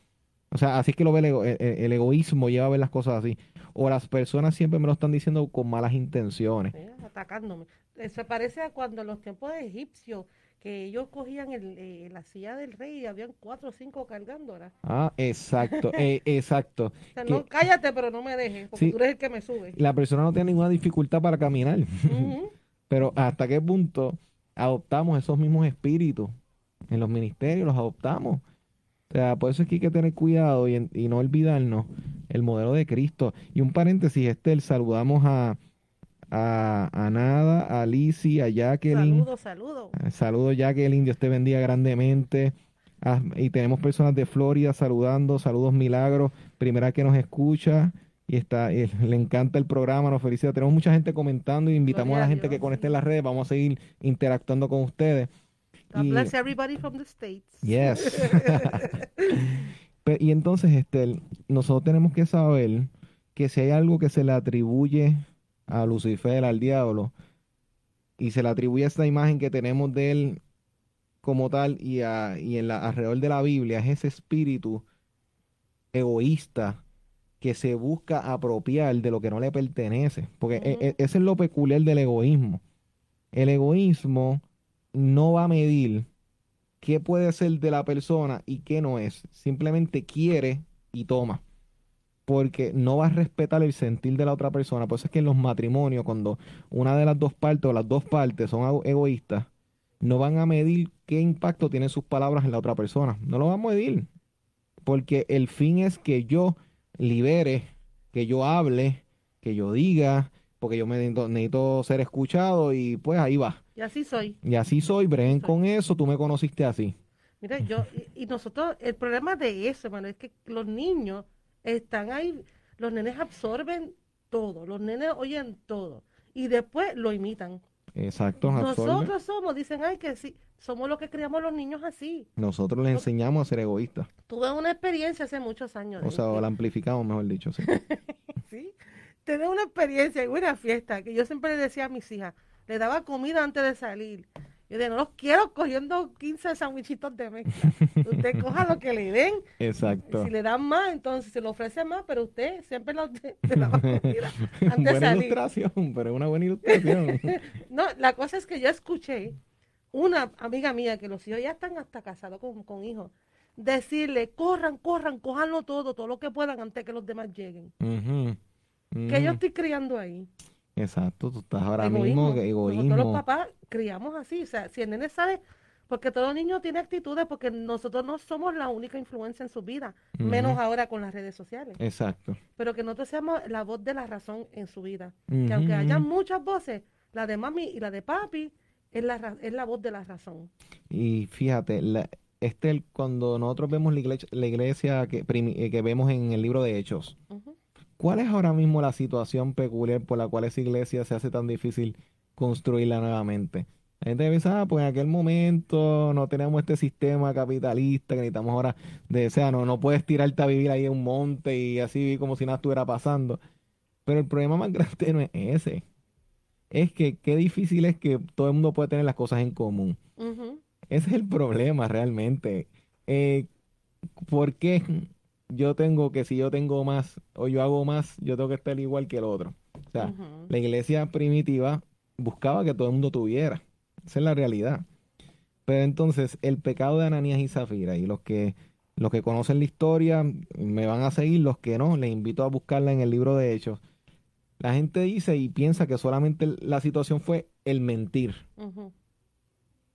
O sea, así es que lo ve el, el, egoísmo, lleva a ver las cosas así. O las personas siempre me lo están diciendo con malas intenciones. atacándome. Se parece a cuando en los tiempos de egipcios que ellos cogían el, eh, la silla del rey y habían cuatro o cinco cargándola. Ah, exacto, eh, exacto. no, cállate, pero no me dejes, porque tú eres el que me sube. La persona no tiene ninguna dificultad para caminar. pero ¿hasta qué punto adoptamos esos mismos espíritus? En los ministerios los adoptamos. O sea, por eso es que hay que tener cuidado y, y no olvidarnos el modelo de Cristo. Y un paréntesis, Estel, saludamos a a, Nada, a Lizzie, a Jacqueline. Saludos, saludos. Eh, saludos, Jacqueline. Dios te bendiga grandemente. Ah, y tenemos personas de Florida saludando. Saludos, Milagros. Primera que nos escucha. Y está, eh, le encanta el programa, nos felicita. Tenemos mucha gente comentando y invitamos a la gente que conecte en las redes. Vamos a seguir interactuando con ustedes. God bless everybody from the States. Yes. y entonces, Estel, nosotros tenemos que saber que si hay algo que se le atribuye a Lucifer, al diablo, y se le atribuye esta imagen que tenemos de él como tal y, y en la, alrededor de la Biblia, es ese espíritu egoísta que se busca apropiar de lo que no le pertenece. Porque e, ese es lo peculiar del egoísmo. El egoísmo no va a medir qué puede ser de la persona y qué no es. Simplemente quiere y toma porque no va a respetar el sentir de la otra persona. Por eso es que en los matrimonios, cuando una de las dos partes o las dos partes son egoístas, no van a medir qué impacto tienen sus palabras en la otra persona. No lo van a medir. Porque el fin es que yo libere, que yo hable, que yo diga, porque yo me necesito, ser escuchado y pues ahí va. Y así soy. Y así soy, Bren, con eso tú me conociste así. Mira, yo, y, nosotros, el problema de eso, hermano, es que los niños están ahí, los nenes absorben todo, los nenes oyen todo y después lo imitan. Exacto. Nosotros somos, dicen, ay, que sí, somos los que criamos a los niños así. Nosotros les enseñamos a ser egoístas. Tuve una experiencia hace muchos años. O sea, la amplificamos, mejor dicho, sí. sí. Tuve una experiencia en una fiesta que yo siempre le decía a mis hijas, le daba comida antes de salir. Yo digo, no los quiero cogiendo 15 sandwichitos de mezcla. Usted coja lo que le den. Exacto. Si le dan más, entonces se lo ofrece más, pero usted siempre lo de, la comida antes buena ilustración, pero es una buena ilustración. no, la cosa es que yo escuché una amiga mía que los hijos ya están hasta casados con, con hijos, decirle, corran, corran, cojanlo todo, todo lo que puedan antes que los demás lleguen. Que yo estoy criando ahí. Exacto, tú estás ahora mismo egoísmo. Nosotros los papás criamos así, o sea, si el nene sabe, porque todo niño tiene actitudes, porque nosotros no somos la única influencia en su vida, menos ahora con las redes sociales. Exacto. Pero que nosotros seamos la voz de la razón en su vida. Que aunque haya muchas voces, la de mami y la de papi es la, es la voz de la razón. Y fíjate, este, cuando nosotros vemos la iglesia, la iglesia que, eh, que vemos en el libro de Hechos, ¿Cuál es ahora mismo la situación peculiar por la cual esa iglesia se hace tan difícil construirla nuevamente? La gente piensa, ah, pues en aquel momento no tenemos este sistema capitalista que necesitamos ahora de, o sea, no, no puedes tirarte a vivir ahí en un monte y así como si nada estuviera pasando. Pero el problema más grande no es ese. Es que qué difícil es que todo el mundo puede tener las cosas en común. Ese es el problema realmente. Eh, ¿Por qué yo tengo que si yo tengo más o yo hago más, yo tengo que estar igual que el otro. O sea, la iglesia primitiva buscaba que todo el mundo tuviera. Esa es la realidad. Pero entonces, el pecado de Ananías y Zafira, y los que, los que conocen la historia me van a seguir, los que no, les invito a buscarla en el libro de Hechos. La gente dice y piensa que solamente la situación fue el mentir.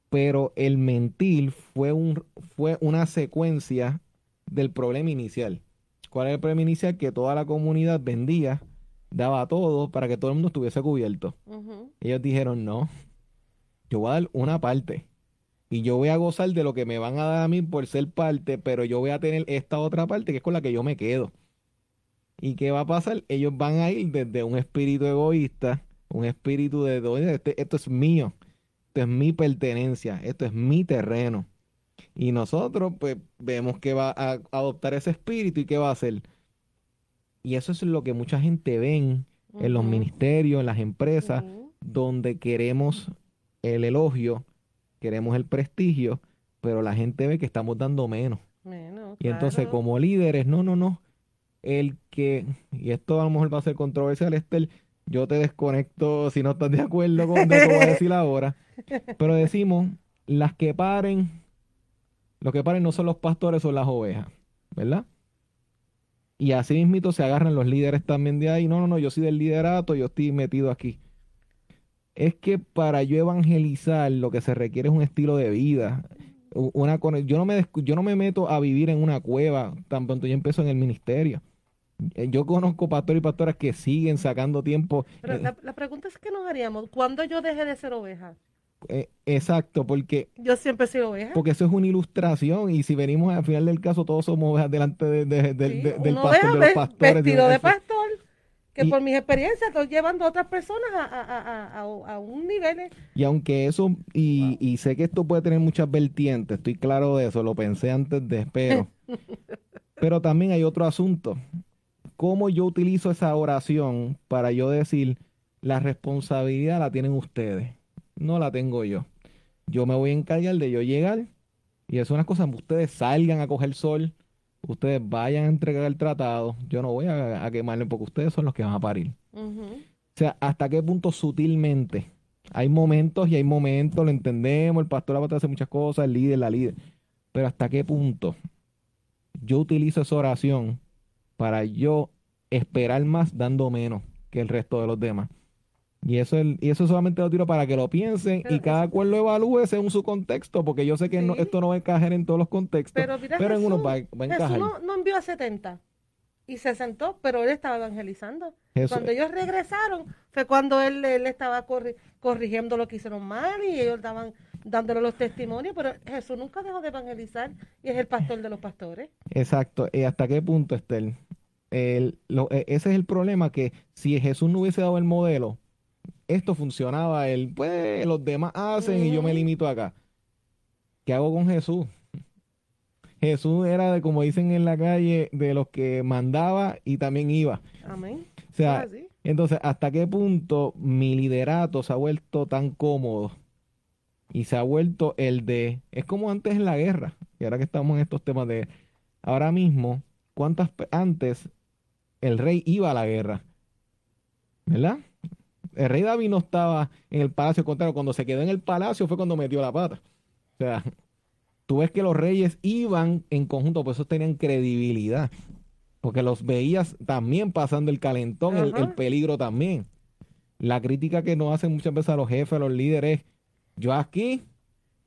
Pero el mentir fue, un, fue una secuencia del problema inicial. ¿Cuál era el problema inicial? Que toda la comunidad vendía, daba todo para que todo el mundo estuviese cubierto. Ellos dijeron, no, yo voy a dar una parte. Y yo voy a gozar de lo que me van a dar a mí por ser parte, pero yo voy a tener esta otra parte que es con la que yo me quedo. ¿Y qué va a pasar? Ellos van a ir desde un espíritu egoísta, un espíritu de, este, esto es mío, esto es mi pertenencia, esto es mi terreno. Y nosotros, pues, vemos que va a adoptar ese espíritu y qué va a hacer. Y eso es lo que mucha gente ven en los ministerios, en las empresas, donde queremos el elogio, queremos el prestigio, pero la gente ve que estamos dando menos. y entonces, como líderes, no, no, no. El que, y esto a lo mejor va a ser controversial, Estel, yo te desconecto si no estás de acuerdo con lo que voy a decir ahora, pero decimos, las que paren los que paren no son los pastores, son las ovejas, ¿verdad? Y así mismito se agarran los líderes también de ahí. No, no, no, yo soy del liderato, yo estoy metido aquí. Es que para yo evangelizar lo que se requiere es un estilo de vida. Una, yo, no me, yo no me meto a vivir en una cueva tan pronto yo empiezo en el ministerio. Eh, yo conozco pastores y pastoras que siguen sacando tiempo. Pero la, la, pregunta es que nos haríamos, ¿cuándo yo deje de ser oveja? Eh, exacto, porque... Yo siempre he sido oveja. Porque eso es una ilustración y si venimos al final del caso todos somos ovejas delante de, del pastor, de los pastores. Vestido de pastor, que por mis experiencias estoy llevando a otras personas a, a, a, a un nivel. Eh. Y aunque eso, y, y sé que esto puede tener muchas vertientes, estoy claro de eso, lo pensé antes de espero. pero también hay otro asunto. ¿Cómo yo utilizo esa oración para yo decir, la responsabilidad la tienen ustedes? No la tengo yo. Yo me voy a encargar de yo llegar y es una cosa, ustedes salgan a coger sol, ustedes vayan a entregar el tratado, yo no voy a, quemarle porque ustedes son los que van a parir. O sea, hasta qué punto sutilmente. Hay momentos y hay momentos, lo entendemos, el pastor va a hacer muchas cosas, el líder, la líder. Pero hasta qué punto yo utilizo esa oración para yo esperar más dando menos que el resto de los demás. Y eso, y eso solamente lo tiro para que lo piensen y cada cual lo evalúe según su contexto, porque yo sé que esto no va a encajar en todos los contextos, pero, en uno va, a encajar. Jesús no, envió a 70 y se sentó, pero él estaba evangelizando. Cuando ellos regresaron fue cuando él, él estaba corrigiendo lo que hicieron mal y ellos estaban dándole los testimonios, pero Jesús nunca dejó de evangelizar y es el pastor de los pastores. Exacto. ¿Y hasta qué punto, Estel? El, e, ese es el problema, que si Jesús no hubiese dado el modelo, esto funcionaba, el, pues los demás hacen y yo me limito acá. ¿Qué hago con Jesús? Jesús era, de, como dicen en la calle, de los que mandaba y también iba. Amén. O sea, entonces, ¿hasta qué punto mi liderato se ha vuelto tan cómodo? Y se ha vuelto el de, es como antes en la guerra, y ahora que estamos en estos temas de, ahora mismo, ¿cuántas antes el rey iba a la guerra? ¿Verdad? El rey David no estaba en el palacio, contrario, cuando se quedó en el palacio fue cuando metió la pata. O sea, tú ves que los reyes iban en conjunto, por eso tenían credibilidad, porque los veías también pasando el calentón, el, peligro también. La crítica que nos hacen muchas veces a los jefes, a los líderes, yo aquí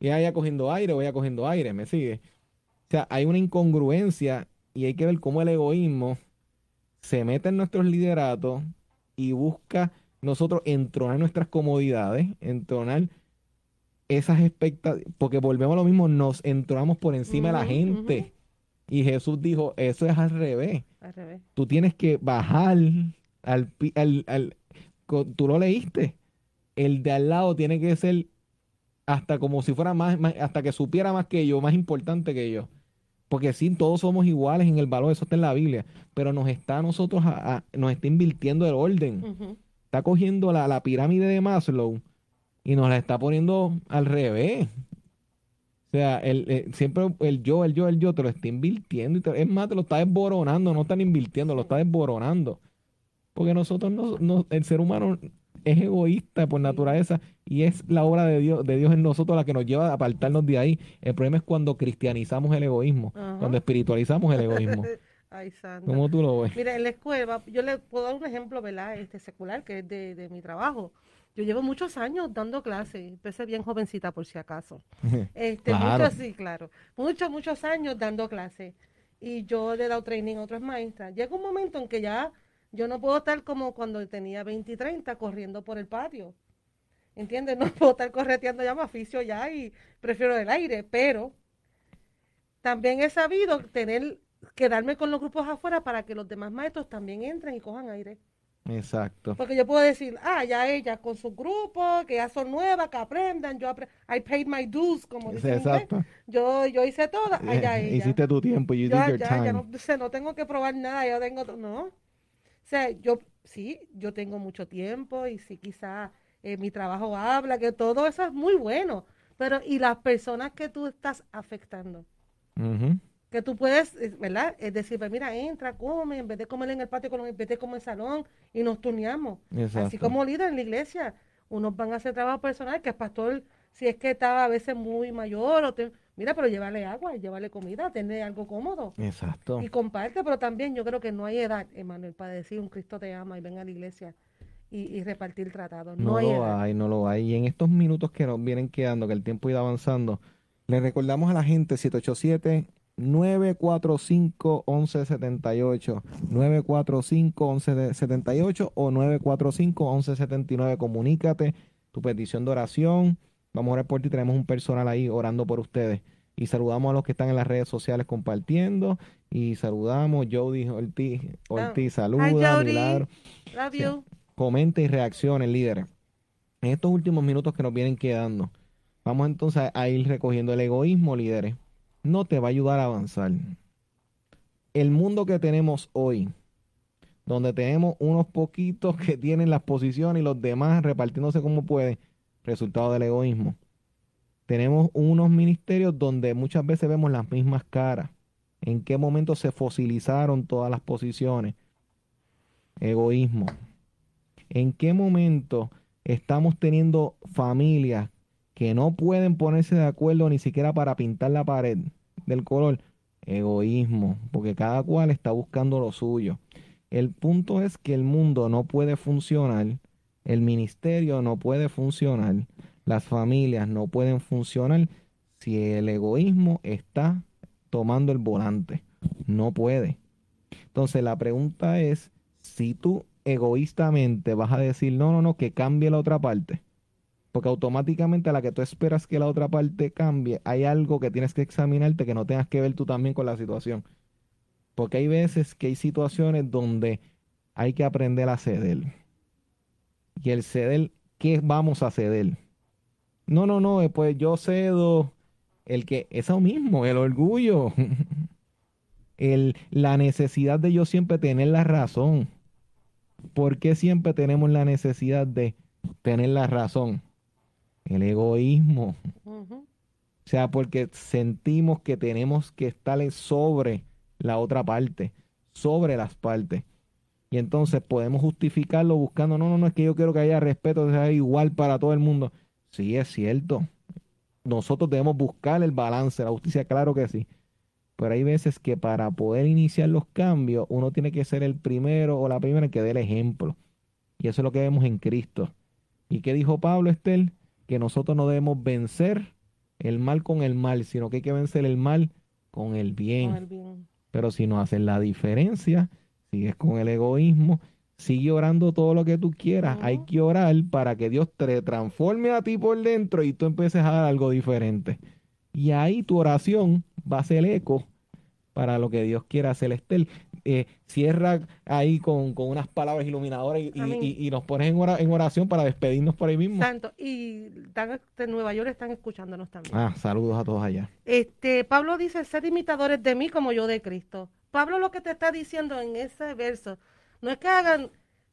y allá cogiendo aire, voy a cogiendo aire, ¿me sigue? O sea, hay una incongruencia y hay que ver cómo el egoísmo se mete en nuestros lideratos y busca nosotros entronar nuestras comodidades, entronar esas expectativas, porque volvemos a lo mismo, nos entronamos por encima de la gente. Y Jesús dijo, eso es al revés. Al revés. Tú tienes que bajar al, al, al, tú lo leíste. El de al lado tiene que ser hasta como si fuera más, hasta que supiera más que yo, más importante que yo. Porque sí, todos somos iguales en el valor, eso está en la Biblia, pero nos está a nosotros, nos está invirtiendo el orden está cogiendo la, pirámide de Maslow y nos la está poniendo al revés. O sea, el, siempre el yo, el yo, el yo te lo está invirtiendo. Y es más, te lo está desboronando, no están invirtiendo, lo está desboronando. Porque nosotros, no, el ser humano es egoísta por naturaleza y es la obra de Dios, de Dios en nosotros la que nos lleva a apartarnos de ahí. El problema es cuando cristianizamos el egoísmo, cuando espiritualizamos el egoísmo. Ay, ¿Cómo tú lo ves? Mira, en la escuela, yo le puedo dar un ejemplo, ¿verdad? Este secular, que es de, mi trabajo. Yo llevo muchos años dando clases, empecé bien jovencita por si acaso. Este, Muchos, sí, claro. Muchos, muchos años dando clases. y yo le he dado training a otras maestras. Llega un momento en que ya yo no puedo estar como cuando tenía 20 y 30 corriendo por el patio. ¿Entiendes? No puedo estar correteando ya, me oficio ya y prefiero el aire, pero también he sabido tener, quedarme con los grupos afuera para que los demás maestros también entren y cojan aire. Exacto. Porque yo puedo decir, ah, ya ellas con su grupo, que ya son nuevas, que aprendan, yo I paid my dues, como dicen Exacto. Yo, yo hice todo, allá ella. Hiciste tu tiempo, you ya, did your ya, time. Ya no, no tengo que probar nada, yo tengo, no. O sea, yo, sí, yo tengo mucho tiempo y sí, quizá eh, mi trabajo habla, que todo eso es muy bueno, pero ¿y las personas que tú estás afectando? Que tú puedes, ¿verdad? Es decir, pues mira, entra, come, en vez de comer en el patio, en vez de comer en el salón y nos turneamos. Así como líder en la iglesia, unos van a hacer trabajo personal, que el pastor, si es que estaba a veces muy mayor, o mira, pero llévale agua, llévale comida, tener algo cómodo. Exacto. Y comparte, pero también yo creo que no hay edad, Emanuel, para decir un Cristo te ama y ven a la iglesia. Y, repartir tratados. No, hay lo hay, no lo hay. Y en estos minutos que nos vienen quedando, que el tiempo irá avanzando, le recordamos a la gente 787 945 1178 945 1178 o 945 1179 comunícate tu petición de oración. Vamos a orar por ti tenemos un personal ahí orando por ustedes. Y saludamos a los que están en las redes sociales compartiendo. Y saludamos Jody Ortiz, Ortiz saluda Milagro. Love you. comenta y reaccione líderes en estos últimos minutos que nos vienen quedando vamos entonces a ir recogiendo el egoísmo líderes no te va a ayudar a avanzar. El mundo que tenemos hoy, donde tenemos unos poquitos que tienen las posiciones y los demás repartiéndose como pueden, resultado del egoísmo. Tenemos unos ministerios donde muchas veces vemos las mismas caras. ¿En qué momento se fosilizaron todas las posiciones? Egoísmo. ¿En qué momento estamos teniendo familias que no pueden ponerse de acuerdo ni siquiera para pintar la pared del color, egoísmo, porque cada cual está buscando lo suyo. El punto es que el mundo no puede funcionar, el ministerio no puede funcionar, las familias no pueden funcionar si el egoísmo está tomando el volante. No puede. Entonces la pregunta es, si tú egoístamente vas a decir, no, no, no, que cambie la otra parte, porque automáticamente a la que tú esperas que la otra parte cambie, hay algo que tienes que examinarte que no tengas que ver tú también con la situación. Porque hay veces que hay situaciones donde hay que aprender a ceder. Y el ceder, ¿qué vamos a ceder? No, no, no, pues yo cedo el que, eso mismo, el orgullo, el, la necesidad de yo siempre tener la razón. ¿Por qué siempre tenemos la necesidad de tener la razón? El egoísmo. O sea, porque sentimos que tenemos que estar sobre la otra parte, sobre las partes. Y entonces podemos justificarlo buscando, no, no, no es que yo quiero que haya respeto, sea igual para todo el mundo. Sí, es cierto. Nosotros debemos buscar el balance, la justicia, claro que sí. Pero hay veces que para poder iniciar los cambios, uno tiene que ser el primero o la primera que dé el ejemplo. Y eso es lo que vemos en Cristo. ¿Y qué dijo Pablo, Estel? Que nosotros no debemos vencer el mal con el mal, sino que hay que vencer el mal con el bien. Pero si no haces la diferencia, sigues con el egoísmo, sigue orando todo lo que tú quieras. Hay que orar para que Dios te transforme a ti por dentro y tú empieces a dar algo diferente. Y ahí tu oración va a ser eco para lo que Dios quiera hacer. Estel, eh, cierra ahí con, unas palabras iluminadoras y, nos pones en, oración para despedirnos por ahí mismo. Santo, y de Nueva York están escuchándonos también. Ah, saludos a todos allá. Este, Pablo dice, ser imitadores de mí como yo de Cristo. Pablo lo que te está diciendo en ese verso, no es que hagan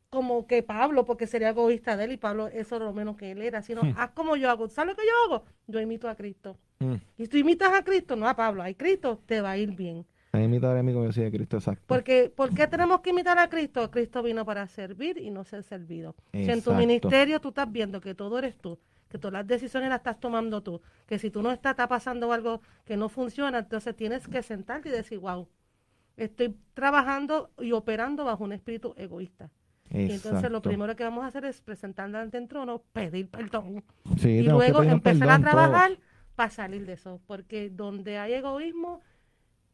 como que Pablo, porque sería egoísta de él y Pablo eso es lo menos que él era, sino hmm. haz como yo hago. ¿Sabes lo que yo hago? Yo imito a Cristo. Hmm. Y tú imitas a Cristo, no a Pablo, a Cristo, te va a ir bien. A imitar a mí como Cristo, exacto. Porque, ¿Por qué tenemos que imitar a Cristo? Cristo vino para servir y no ser servido. Si en tu ministerio tú estás viendo que todo eres tú, que todas las decisiones las estás tomando tú, que si tú no estás, está pasando algo que no funciona, entonces tienes que sentarte y decir, wow, estoy trabajando y operando bajo un espíritu egoísta. Y entonces lo primero que vamos a hacer es presentarle ante el trono, pedir perdón. y luego empezar a trabajar para salir de eso. Porque donde hay egoísmo,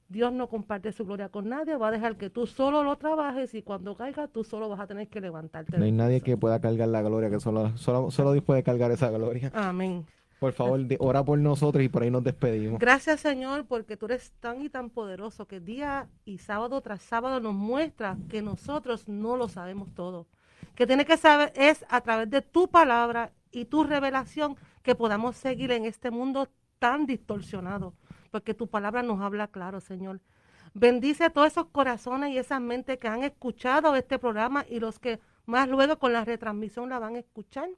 Dios no comparte su gloria con nadie, va a dejar que tú solo lo trabajes y cuando caiga tú solo vas a tener que levantarte. No hay nadie que pueda cargar la gloria, que solo, solo, solo Dios puede cargar esa gloria. Amén. Por favor, ora por nosotros y por ahí nos despedimos. Gracias, Señor, porque tú eres tan y tan poderoso que día y sábado tras sábado nos muestra que nosotros no lo sabemos todo. Que tiene que saber es a través de tu palabra y tu revelación que podamos seguir en este mundo tan distorsionado, porque tu palabra nos habla claro, Señor. Bendice a todos esos corazones y esas mentes que han escuchado este programa y los que más luego con la retransmisión la van a escuchar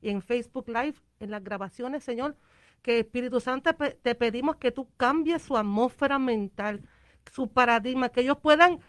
y en Facebook Live, en las grabaciones, Señor, que Espíritu Santo te pedimos que tú cambies su atmósfera mental, su paradigma, que ellos puedan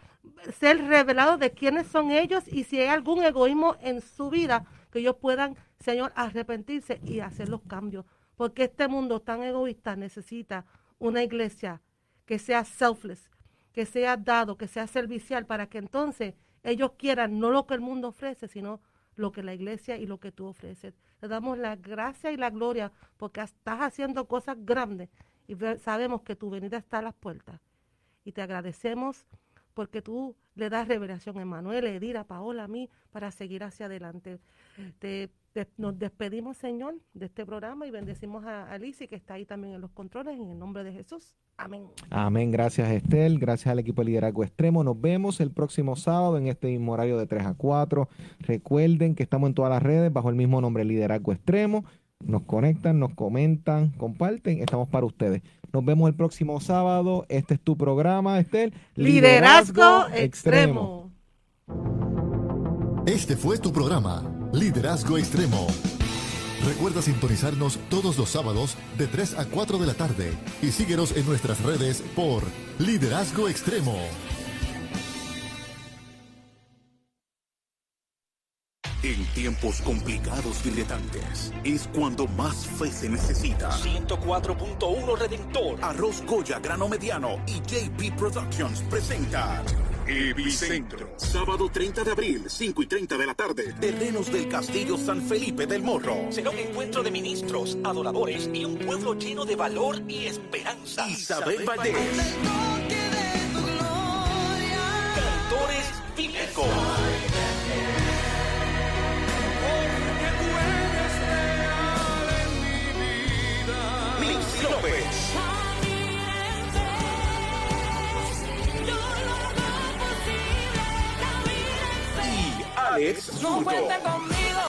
ser revelados de quiénes son ellos y si hay algún egoísmo en su vida, que ellos puedan, Señor, arrepentirse y hacer los cambios. Porque este mundo tan egoísta necesita una iglesia que sea selfless, que sea dado, que sea servicial, para que entonces ellos quieran no lo que el mundo ofrece, sino lo que la iglesia y lo que tú ofreces. Te damos la gracia y la gloria porque estás haciendo cosas grandes y sabemos que tu venida está a las puertas. Y te agradecemos porque tú le das revelación a Emanuel, a a Paola, a mí, para seguir hacia adelante. Te, nos despedimos, Señor, de este programa y bendecimos a Alicia, que está ahí también en los controles, en el nombre de Jesús. Amén. Amén. Gracias, Estel. Gracias al equipo de Liderazgo Extremo. Nos vemos el próximo sábado en este mismo horario de 3 a 4. Recuerden que estamos en todas las redes bajo el mismo nombre, Liderazgo Extremo. Nos conectan, nos comentan, comparten. Estamos para ustedes. Nos vemos el próximo sábado. Este es tu programa, Estel. Liderazgo, Extremo. Este fue tu programa, Liderazgo Extremo. Recuerda sintonizarnos todos los sábados de 3 a 4 de la tarde y síguenos en nuestras redes por Liderazgo Extremo. En tiempos complicados y retantes es cuando más fe se necesita. 104.1 Redentor, Arroz Goya Grano Mediano y JP Productions presentan Epicentro. Sábado 30 de abril, 5 y 30 de la tarde. Terrenos del Castillo San Felipe del Morro. Será un encuentro de ministros, adoradores y un pueblo lleno de valor y esperanza. Isabel Valdés. Cantores bíblicos. Alex comigo.